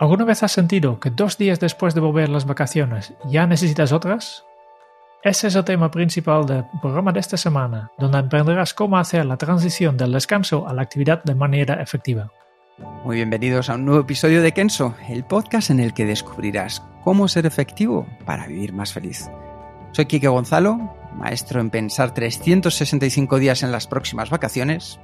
¿Alguna vez has sentido que dos días después de volver las vacaciones ya necesitas otras? Ese es el tema principal del programa de esta semana, donde aprenderás cómo hacer la transición del descanso a la actividad de manera efectiva. Muy bienvenidos a un nuevo episodio de Kenso, el podcast en el que descubrirás cómo ser efectivo para vivir más feliz. Soy Kike Gonzalo, maestro en pensar 365 días en las próximas vacaciones.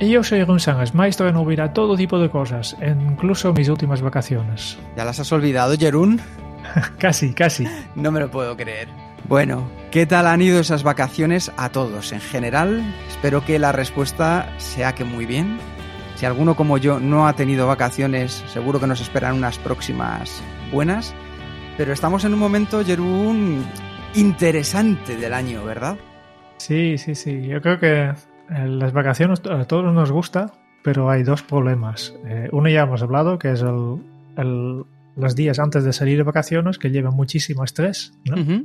Y yo soy Ron Sánchez, maestro en olvidar todo tipo de cosas, incluso mis últimas vacaciones. ¿Ya las has olvidado, Jerún? casi, casi. No me lo puedo creer. Bueno, ¿qué tal han ido esas vacaciones a todos en general? Espero que la respuesta sea que muy bien. Si alguno como yo no ha tenido vacaciones, seguro que nos esperan unas próximas buenas. Pero estamos en un momento, Jerún, interesante del año, ¿verdad? Sí, sí, sí. Yo creo que las vacaciones a todos nos gusta, pero hay dos problemas. Eh, uno ya hemos hablado, que es el, los días antes de salir de vacaciones, que llevan muchísimo estrés. ¿no?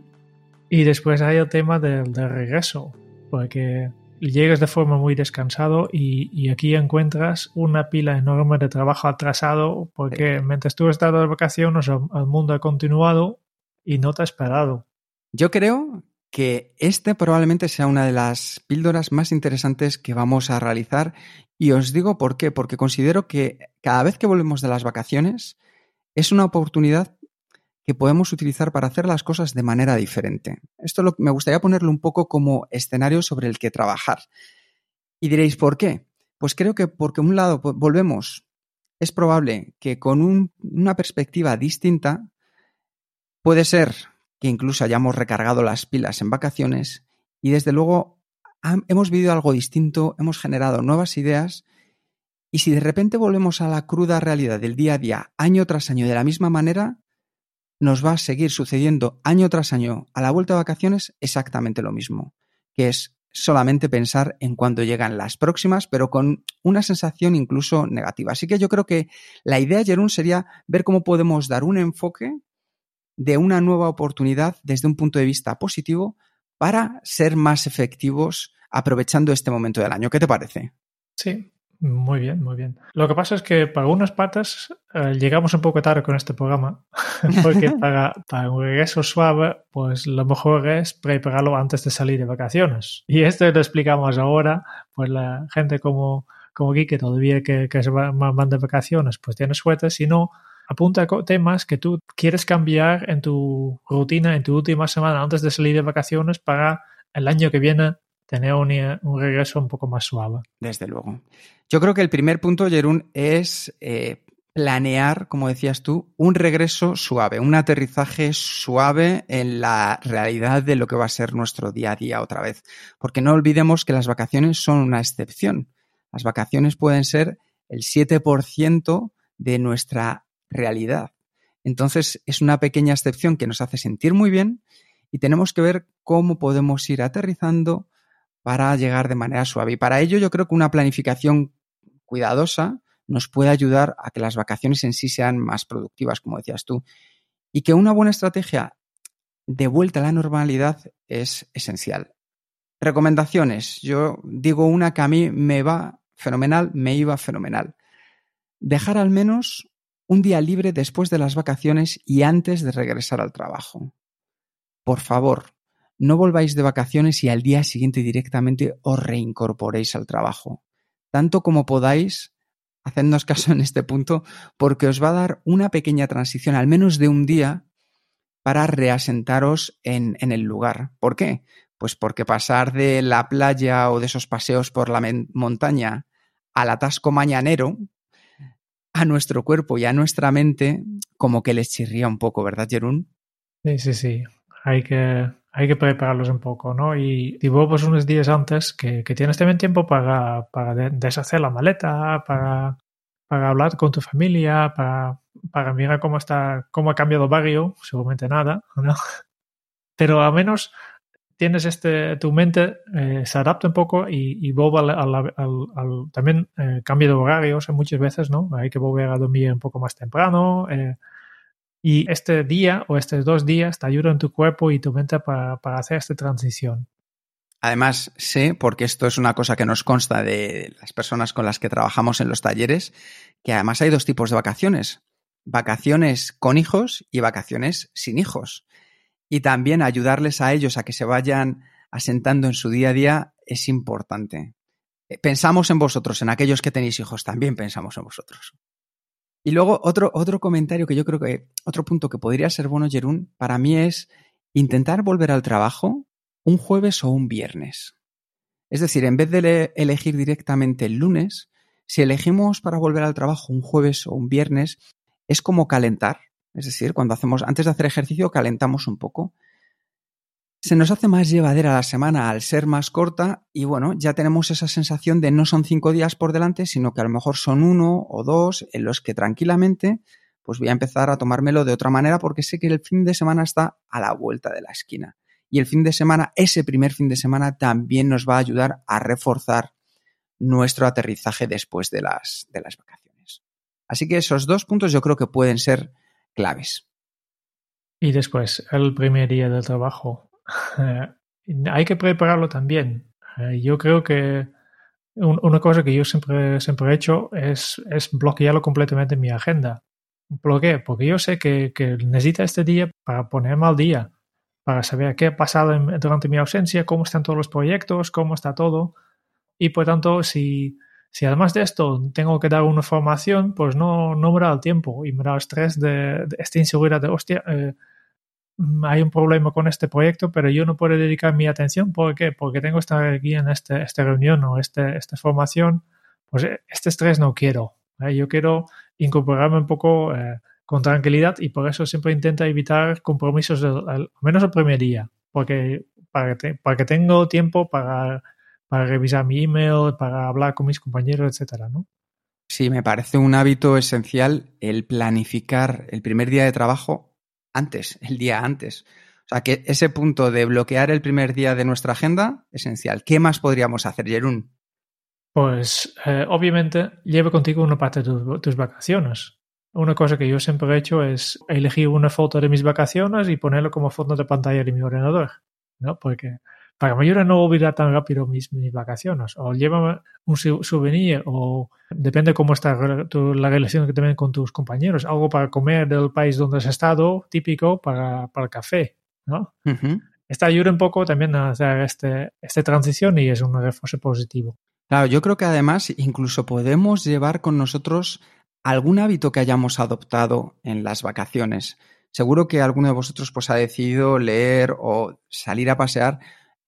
Y después hay el tema del, regreso, porque llegas de forma muy descansado y, aquí encuentras una pila enorme de trabajo atrasado, porque mientras tú has estado de vacaciones, el, el mundo ha continuado y no te ha esperado. Yo creo que este probablemente sea una de las píldoras más interesantes que vamos a realizar y os digo por qué, porque considero que cada vez que volvemos de las vacaciones es una oportunidad que podemos utilizar para hacer las cosas de manera diferente. Esto lo, me gustaría ponerlo un poco como escenario sobre el que trabajar. Y diréis, ¿por qué? Pues creo que porque un lado volvemos, es probable que con una perspectiva distinta puede ser que incluso hayamos recargado las pilas en vacaciones y desde luego hemos vivido algo distinto, hemos generado nuevas ideas y si de repente volvemos a la cruda realidad del día a día, año tras año, de la misma manera, nos va a seguir sucediendo año tras año a la vuelta de vacaciones exactamente lo mismo, que es solamente pensar en cuándo llegan las próximas, pero con una sensación incluso negativa. Así que yo creo que la idea, Jerún, sería ver cómo podemos dar un enfoque de una nueva oportunidad desde un punto de vista positivo para ser más efectivos aprovechando este momento del año. ¿Qué te parece? Sí, muy bien, muy bien. Lo que pasa es que para unas patas eh, llegamos un poco tarde con este programa, porque para, para, un regreso suave, pues lo mejor es prepararlo antes de salir de vacaciones. Y esto lo explicamos ahora, pues la gente como, como aquí, que todavía que, que se van de vacaciones, pues tiene suerte, si no, apunta temas que tú quieres cambiar en tu rutina, en tu última semana antes de salir de vacaciones para el año que viene tener un, regreso un poco más suave. Desde luego. Yo creo que el primer punto, Jerún, es eh, planear, como decías tú, un regreso suave, un aterrizaje suave en la realidad de lo que va a ser nuestro día a día otra vez. Porque no olvidemos que las vacaciones son una excepción. Las vacaciones pueden ser el 7% de nuestra realidad. Entonces es una pequeña excepción que nos hace sentir muy bien y tenemos que ver cómo podemos ir aterrizando para llegar de manera suave. Y para ello yo creo que una planificación cuidadosa nos puede ayudar a que las vacaciones en sí sean más productivas, como decías tú. Y que una buena estrategia de vuelta a la normalidad es esencial. Recomendaciones. Yo digo una que a mí me va fenomenal, me iba fenomenal. Dejar al menos un día libre después de las vacaciones y antes de regresar al trabajo. Por favor, no volváis de vacaciones y al día siguiente directamente os reincorporéis al trabajo. Tanto como podáis, hacednos caso en este punto, porque os va a dar una pequeña transición, al menos de un día, para reasentaros en, en el lugar. ¿Por qué? Pues porque pasar de la playa o de esos paseos por la montaña al atasco mañanero, a nuestro cuerpo y a nuestra mente como que les chirría un poco, ¿verdad, Jerún? Sí, sí, sí. Hay que, hay que prepararlos un poco, ¿no? Y si vuelves unos días antes, que, que tienes también tiempo para, para deshacer la maleta, para, para hablar con tu familia, para, para mirar cómo está, cómo ha cambiado el barrio, seguramente nada, ¿no? Pero al menos tienes este, tu mente eh, se adapta un poco y, y vuelve al, al, al, también eh, cambio de horarios muchas veces, ¿no? Hay que volver a dormir un poco más temprano. Eh, y este día o estos dos días te ayudan tu cuerpo y tu mente para hacer esta transición. Además, sé, porque esto es una cosa que nos consta de las personas con las que trabajamos en los talleres, que además hay dos tipos de vacaciones. Vacaciones con hijos y vacaciones sin hijos. Y también ayudarles a ellos a que se vayan asentando en su día a día es importante. Eh, pensamos en vosotros, en aquellos que tenéis hijos, también pensamos en vosotros. Y luego otro, otro comentario que yo creo que, otro punto que podría ser bueno, Jerún, para mí es intentar volver al trabajo un jueves o un viernes. Es decir, en vez de elegir directamente el lunes, si elegimos para volver al trabajo un jueves o un viernes, es como calentar. Es decir, cuando hacemos, antes de hacer ejercicio, calentamos un poco. Se nos hace más llevadera la semana al ser más corta y bueno, ya tenemos esa sensación de no son cinco días por delante, sino que a lo mejor son uno o dos en los que tranquilamente pues voy a empezar a tomármelo de otra manera porque sé que el fin de semana está a la vuelta de la esquina y el fin de semana, ese primer fin de semana, también nos va a ayudar a reforzar nuestro aterrizaje después de las, de las vacaciones. Así que esos dos puntos yo creo que pueden ser claves. Y después, el primer día del trabajo. hay que prepararlo también. Eh, yo creo que una cosa que yo siempre, siempre he hecho es, es bloquearlo completamente en mi agenda. ¿Por? Porque yo sé que, que necesita este día para ponerme al día para saber qué ha pasado durante mi ausencia, cómo están todos los proyectos, cómo está todo. Y por tanto, si, si además de esto tengo que dar una formación, pues no, no me da el tiempo y me da el estrés de, esta inseguridad de, hostia, eh, hay un problema con este proyecto, pero yo no puedo dedicar mi atención. ¿Por qué? Porque tengo que estar aquí en este, esta reunión o este, esta formación. Pues este estrés no quiero. ¿eh? Yo quiero incorporarme un poco... Eh, con tranquilidad y por eso siempre intento evitar compromisos al, menos el primer día, porque para que, para que tengo tiempo para, para revisar mi email, para hablar con mis compañeros, etcétera, ¿no? Sí, me parece un hábito esencial el planificar el primer día de trabajo antes, el día antes. O sea, que ese punto de bloquear el primer día de nuestra agenda, esencial. ¿Qué más podríamos hacer, Jerún? Pues eh, obviamente lleve contigo una parte de tus vacaciones. Una cosa que yo siempre he hecho es elegir una foto de mis vacaciones y ponerlo como fondo de pantalla de mi ordenador, ¿no? Porque para que me no olvidar tan rápido mis, mis vacaciones. O llévame un souvenir o depende cómo está la relación que tengas con tus compañeros. Algo para comer del país donde has estado, típico para, para el café, ¿no? Esta ayuda un poco también a hacer este, esta transición y es un refuerzo positivo. Claro, yo creo que además incluso podemos llevar con nosotros algún hábito que hayamos adoptado en las vacaciones. Seguro que alguno de vosotros pues, ha decidido leer o salir a pasear.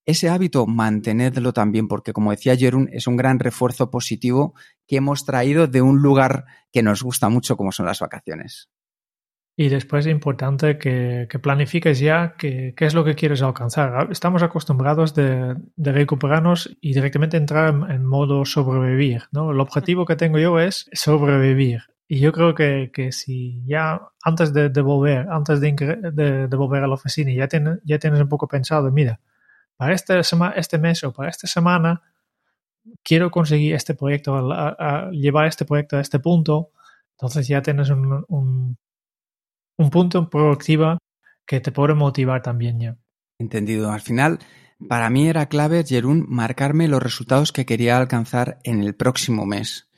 Ese hábito, mantenedlo también, porque como decía Jerún, es un gran refuerzo positivo que hemos traído de un lugar que nos gusta mucho como son las vacaciones. Y después es importante que, planifiques ya qué, es lo que quieres alcanzar. Estamos acostumbrados de, recuperarnos y directamente entrar en, modo sobrevivir. ¿no? El objetivo que tengo yo es sobrevivir. Y yo creo que, si ya antes de, volver, antes de, volver a la oficina, ya tienes un poco pensado, mira, para este, mes o para esta semana quiero conseguir este proyecto, llevar este proyecto a este punto, entonces ya tienes un un punto proactiva que te puede motivar también ya. Entendido. Al final, para mí era clave, Jerún, marcarme los resultados que quería alcanzar en el próximo mes.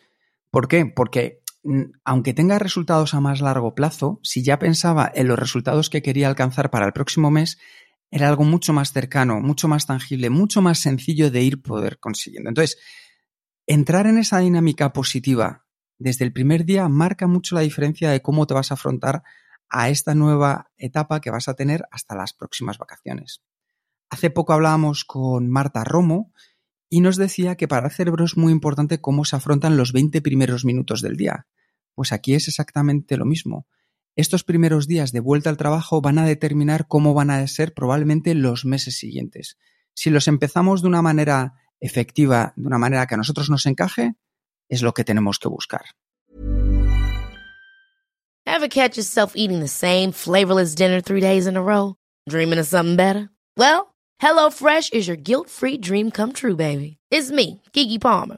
¿Por qué? Porque mm, aunque tenga resultados a más largo plazo, si ya pensaba en los resultados que quería alcanzar para el próximo mes, era algo mucho más cercano, mucho más tangible, mucho más sencillo de ir poder consiguiendo. Entonces, entrar en esa dinámica positiva desde el primer día marca mucho la diferencia de cómo te vas a afrontar a esta nueva etapa que vas a tener hasta las próximas vacaciones. Hace poco hablábamos con Marta Romo y nos decía que para el cerebro es muy importante cómo se afrontan los 20 primeros minutos del día. Pues aquí es exactamente lo mismo. Estos primeros días de vuelta al trabajo van a determinar cómo van a ser probablemente los meses siguientes. Si los empezamos de una manera efectiva, de una manera que a nosotros nos encaje, es lo que tenemos que buscar. Ever catch yourself eating the same flavorless dinner three days in a row? Dreaming of something better? Well, HelloFresh is your guilt-free dream come true, baby. It's me, Kiki Palmer.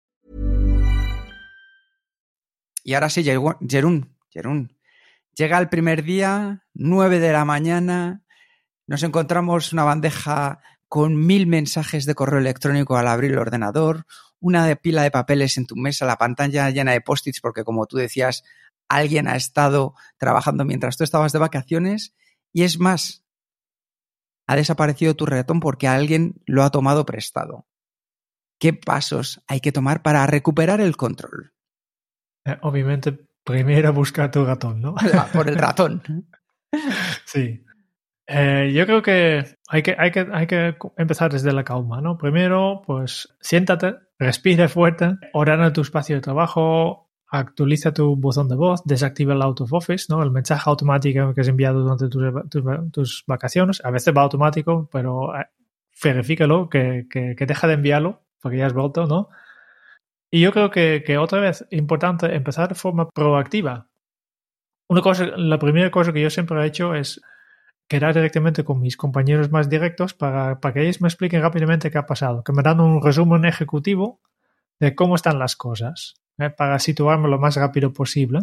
Y ahora sí, Jerún, Jerún. Llega el primer día, 9 de la mañana, nos encontramos una bandeja con mil mensajes de correo electrónico al abrir el ordenador, una de pila de papeles en tu mesa, la pantalla llena de post-its, porque como tú decías, alguien ha estado trabajando mientras tú estabas de vacaciones, y es más, ha desaparecido tu ratón porque alguien lo ha tomado prestado. ¿Qué pasos hay que tomar para recuperar el control? Eh, obviamente, primero buscar tu ratón, ¿no? Por el ratón. sí. Eh, yo creo que hay, que hay, que hay que empezar desde la calma, ¿no? Primero, pues siéntate, respira fuerte, ordena tu espacio de trabajo, actualiza tu buzón de voz, desactiva el out of office, ¿no? El mensaje automático que es enviado durante tus, vacaciones. A veces va automático, pero eh, verifícalo que, que, que deja de enviarlo porque ya has vuelto, ¿no? Y yo creo que, otra vez, importante empezar de forma proactiva. Una cosa, la primera cosa que yo siempre he hecho es quedar directamente con mis compañeros más directos para, que ellos me expliquen rápidamente qué ha pasado, que me dan un resumen ejecutivo de cómo están las cosas, ¿eh? para situarme lo más rápido posible.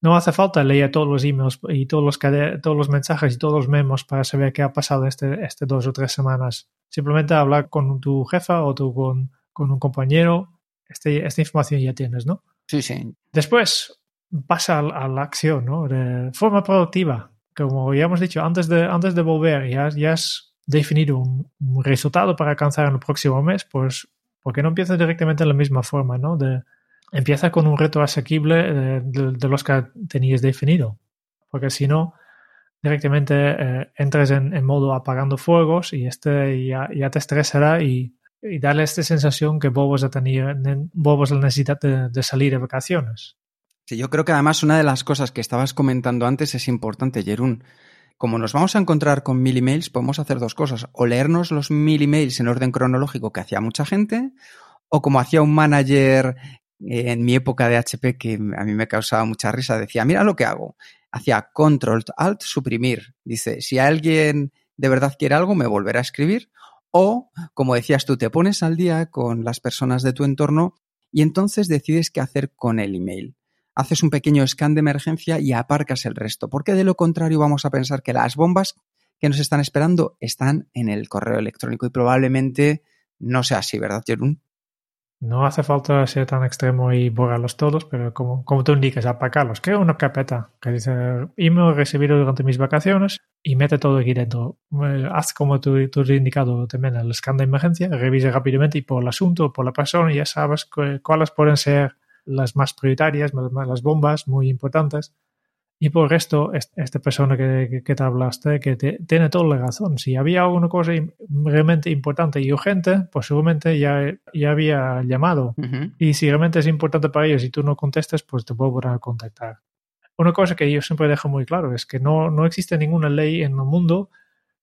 No hace falta leer todos los emails y todos los, todos los mensajes y todos los memos para saber qué ha pasado este, este dos o tres semanas. Simplemente hablar con tu jefa o tú con, con un compañero este, esta información ya tienes, ¿no? Sí, sí. Después pasa a, la acción, ¿no? De forma productiva. Como ya hemos dicho, antes de, antes de volver ya, ya has definido un, resultado para alcanzar en el próximo mes, pues ¿por qué no empiezas directamente de la misma forma, ¿no? De, empieza con un reto asequible de, los que tenías definido. Porque si no, directamente eh, entres en, modo apagando fuegos y este ya, ya te estresará y y darle esta sensación que Bobos ha tenido, Bobos la necesidad de, salir de vacaciones. Sí, yo creo que además una de las cosas que estabas comentando antes es importante, Jerún. Como nos vamos a encontrar con mil emails, podemos hacer dos cosas. O leernos los mil emails en orden cronológico que hacía mucha gente, o como hacía un manager eh, en mi época de HP que a mí me causaba mucha risa, decía, mira lo que hago. Hacía control, alt, suprimir. Dice, si alguien de verdad quiere algo, me volverá a escribir o, como decías tú, te pones al día con las personas de tu entorno y entonces decides qué hacer con el email. Haces un pequeño scan de emergencia y aparcas el resto, porque de lo contrario vamos a pensar que las bombas que nos están esperando están en el correo electrónico y probablemente no sea así, ¿verdad, Jerún? No hace falta ser tan extremo y borrarlos todos, pero como, como tú indicas, apagarlos. Crea una carpeta que dice email recibido durante mis vacaciones y mete todo aquí dentro. Eh, haz como tú, tú has indicado también el scan de emergencia, revise rápidamente y por el asunto, por la persona, ya sabes cuáles pueden ser las más prioritarias, las bombas muy importantes y por el resto, esta persona que, que te hablaste, que tiene toda la razón. Si había alguna cosa realmente importante y urgente, pues seguramente ya, ya había llamado. Y si realmente es importante para ellos y tú no contestas, pues te volverán a contactar. Una cosa que yo siempre dejo muy claro es que no, no existe ninguna ley en el mundo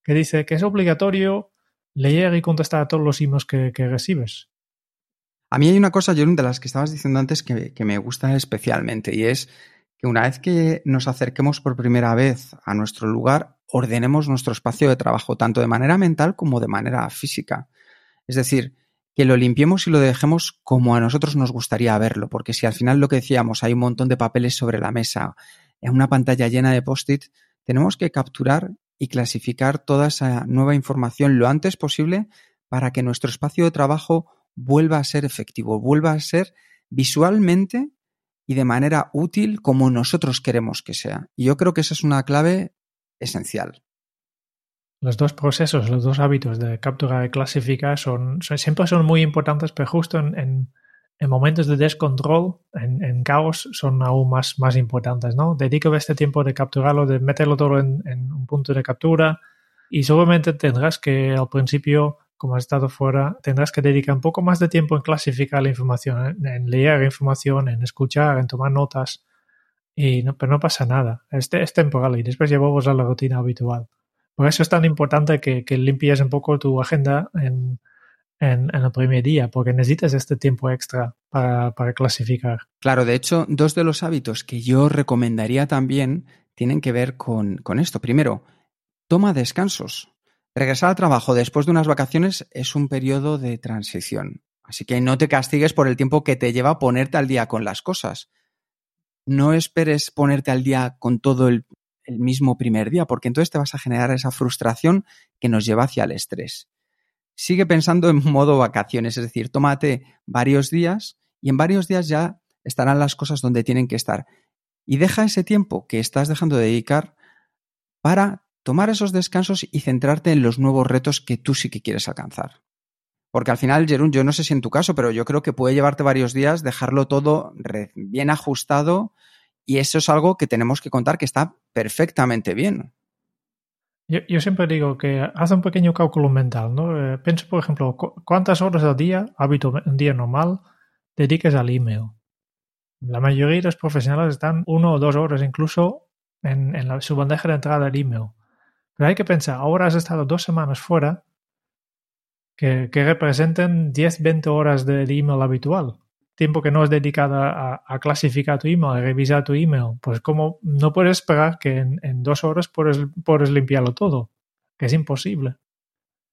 que dice que es obligatorio leer y contestar a todos los emails que, que recibes. A mí hay una cosa, Jerón, de las que estabas diciendo antes que, que me gusta especialmente y es que una vez que nos acerquemos por primera vez a nuestro lugar, ordenemos nuestro espacio de trabajo, tanto de manera mental como de manera física. Es decir, que lo limpiemos y lo dejemos como a nosotros nos gustaría verlo, porque si al final lo que decíamos, hay un montón de papeles sobre la mesa, en una pantalla llena de post-it, tenemos que capturar y clasificar toda esa nueva información lo antes posible para que nuestro espacio de trabajo vuelva a ser efectivo, vuelva a ser visualmente y de manera útil como nosotros queremos que sea. Y yo creo que esa es una clave esencial. Los dos procesos, los dos hábitos de captura y clasificar son, siempre son muy importantes, pero justo en, momentos de descontrol, en, caos, son aún más, más importantes, ¿no? Dedico este tiempo de capturarlo, de meterlo todo en, en un punto de captura y seguramente tendrás que al principio como has estado fuera, tendrás que dedicar un poco más de tiempo en clasificar la información, en, leer información, en escuchar, en tomar notas. Y no, pero no pasa nada. Este es temporal y después llevamos a la rutina habitual. Por eso es tan importante que, limpies un poco tu agenda en, el primer día, porque necesitas este tiempo extra para, para clasificar. Claro, de hecho, dos de los hábitos que yo recomendaría también tienen que ver con, con esto. Primero, toma descansos. Regresar al trabajo después de unas vacaciones es un periodo de transición, así que no te castigues por el tiempo que te lleva ponerte al día con las cosas. No esperes ponerte al día con todo el, mismo primer día, porque entonces te vas a generar esa frustración que nos lleva hacia el estrés. Sigue pensando en modo vacaciones, es decir, tómate varios días y en varios días ya estarán las cosas donde tienen que estar. Y deja ese tiempo que estás dejando de dedicar para tomar esos descansos y centrarte en los nuevos retos que tú sí que quieres alcanzar. Porque al final, Jerún, yo no sé si en tu caso, pero yo creo que puede llevarte varios días dejarlo todo bien ajustado y eso es algo que tenemos que contar que está perfectamente bien. Yo, siempre digo que haz un pequeño cálculo mental, ¿no? Eh, piensa, por ejemplo, cuántas horas al día, hábito, un día normal, dediques al email. La mayoría de los profesionales están uno o dos horas incluso en, su bandeja de entrada del email. Pero hay que pensar, ahora has estado dos semanas fuera que, representen 10, 20 horas de email habitual. Tiempo que no es dedicado a, clasificar tu email, a revisar tu email. Pues como no puedes esperar que en, dos horas puedes, limpiarlo todo, que es imposible.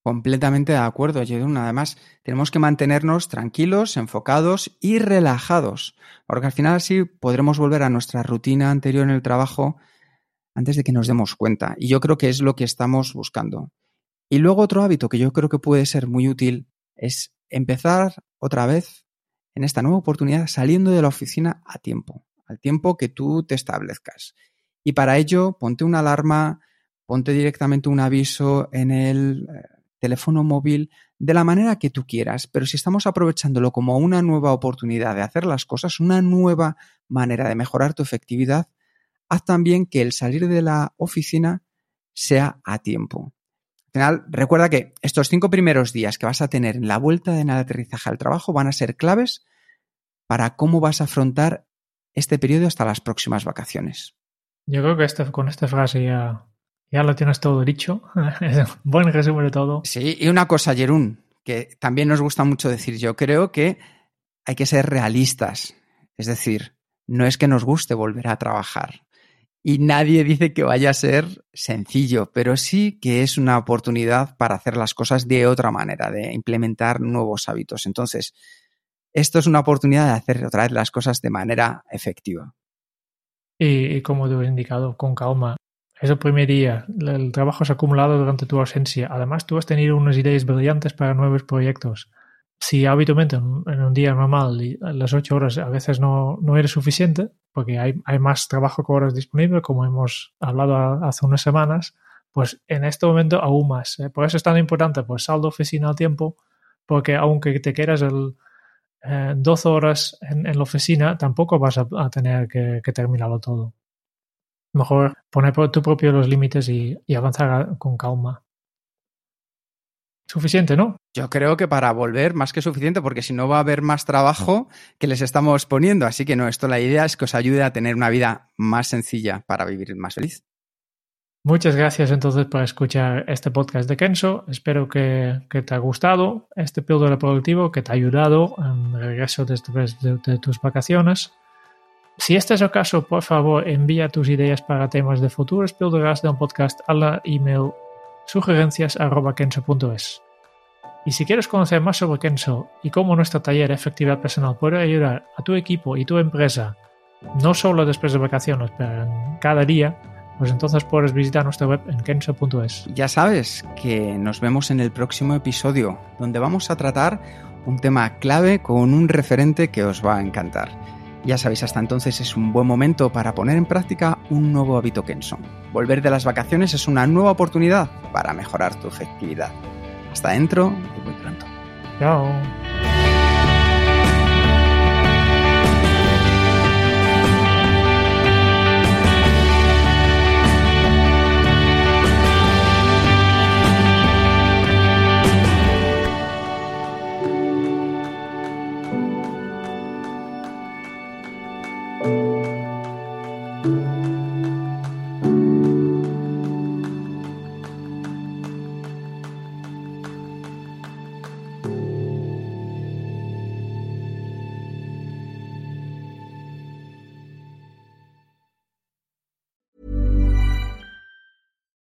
Completamente de acuerdo, Jedun. Además, tenemos que mantenernos tranquilos, enfocados y relajados, porque al final así podremos volver a nuestra rutina anterior en el trabajo antes de que nos demos cuenta. Y yo creo que es lo que estamos buscando. Y luego otro hábito que yo creo que puede ser muy útil es empezar otra vez en esta nueva oportunidad saliendo de la oficina a tiempo, al tiempo que tú te establezcas. Y para ello, ponte una alarma, ponte directamente un aviso en el eh, teléfono móvil de la manera que tú quieras, pero si estamos aprovechándolo como una nueva oportunidad de hacer las cosas, una nueva manera de mejorar tu efectividad, haz también que el salir de la oficina sea a tiempo. Al final, recuerda que estos cinco primeros días que vas a tener en la vuelta de aterrizaje al trabajo van a ser claves para cómo vas a afrontar este periodo hasta las próximas vacaciones. Yo creo que este, con esta frase ya, ya lo tienes todo dicho. Buen resumen de todo. Sí, y una cosa, Jerún, que también nos gusta mucho decir, yo creo que hay que ser realistas. Es decir, no es que nos guste volver a trabajar y nadie dice que vaya a ser sencillo, pero sí que es una oportunidad para hacer las cosas de otra manera, de implementar nuevos hábitos. Entonces, esto es una oportunidad de hacer otra vez las cosas de manera efectiva. Y, como te he indicado, con calma. Es el primer día, el trabajo se ha acumulado durante tu ausencia. Además, tú has tenido unas ideas brillantes para nuevos proyectos. Si habitualmente en un día normal las ocho horas a veces no, no eres suficiente, porque hay, hay más trabajo que horas disponible, como hemos hablado hace unas semanas, pues en este momento aún más. ¿eh? Por eso es tan importante, pues saldo oficina al tiempo, porque aunque te quieras el, 12 eh, horas en, la oficina, tampoco vas a, tener que, terminarlo todo. Mejor poner por tu propio los límites y avanzar con calma. Suficiente, ¿no? Yo creo que para volver más que suficiente, porque si no va a haber más trabajo que les estamos poniendo. Así que no, esto la idea es que os ayude a tener una vida más sencilla para vivir más feliz. Muchas gracias entonces por escuchar este podcast de Kenso. Espero que, te ha gustado este píldora productivo, que te ha ayudado en el regreso después de, tus vacaciones. Si este es el caso, por favor envía tus ideas para temas de futuros píldoras de un podcast a la email sugerencias.kenso.es. Y si quieres conocer más sobre Kenso y cómo nuestro taller Efectividad Personal puede ayudar a tu equipo y tu empresa, no solo después de vacaciones, pero en cada día, pues entonces puedes visitar nuestra web en kenso.es. Ya sabes que nos vemos en el próximo episodio, donde vamos a tratar un tema clave con un referente que os va a encantar. Ya sabéis, hasta entonces es un buen momento para poner en práctica un nuevo hábito Kenso. Volver de las vacaciones es una nueva oportunidad para mejorar tu efectividad. Hasta dentro y muy pronto. Chao.